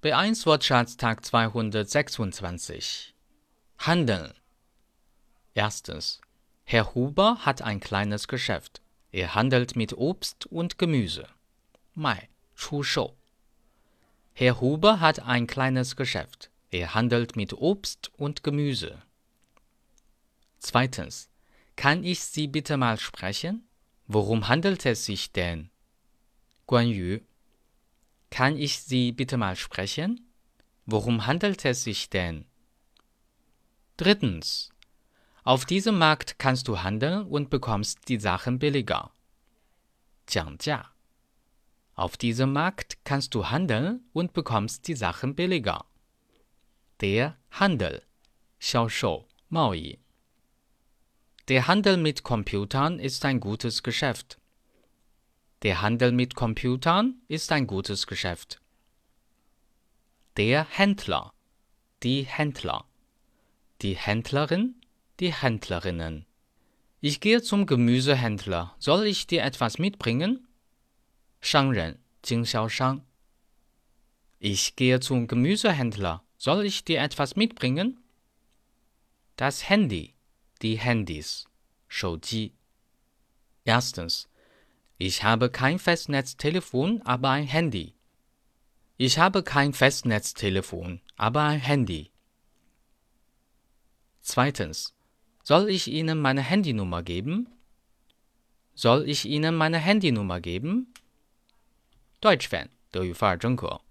B1 Wirtschaftstag 226 Handeln Erstens. Herr Huber hat ein kleines Geschäft. Er handelt mit Obst und Gemüse. Mai, Schushou. Herr Huber hat ein kleines Geschäft. Er handelt mit Obst und Gemüse. Zweitens. Kann ich Sie bitte mal sprechen? Worum handelt es sich denn? Guan Yu. kann ich Sie bitte mal sprechen? Worum handelt es sich denn? Drittens. Auf diesem Markt kannst du handeln und bekommst die Sachen billiger. 讲价. Auf diesem Markt kannst du handeln und bekommst die Sachen billiger. Der Handel. 销售,贸易. Der Handel mit Computern ist ein gutes Geschäft. Der Handel mit Computern ist ein gutes Geschäft. Der Händler, die Händler, die Händlerin, die Händlerinnen. Ich gehe zum Gemüsehändler. Soll ich dir etwas mitbringen? 商人，经销商。Ich gehe zum Gemüsehändler. Soll ich dir etwas mitbringen? Das Handy, die Handys, 手机。Erstens, ich habe kein Festnetztelefon, aber ein Handy. Ich habe kein Festnetztelefon, aber ein Handy. Zweitens. Soll ich Ihnen meine Handynummer geben? Soll ich Ihnen meine Handynummer geben? Deutsch Fan, 德语范儿真可。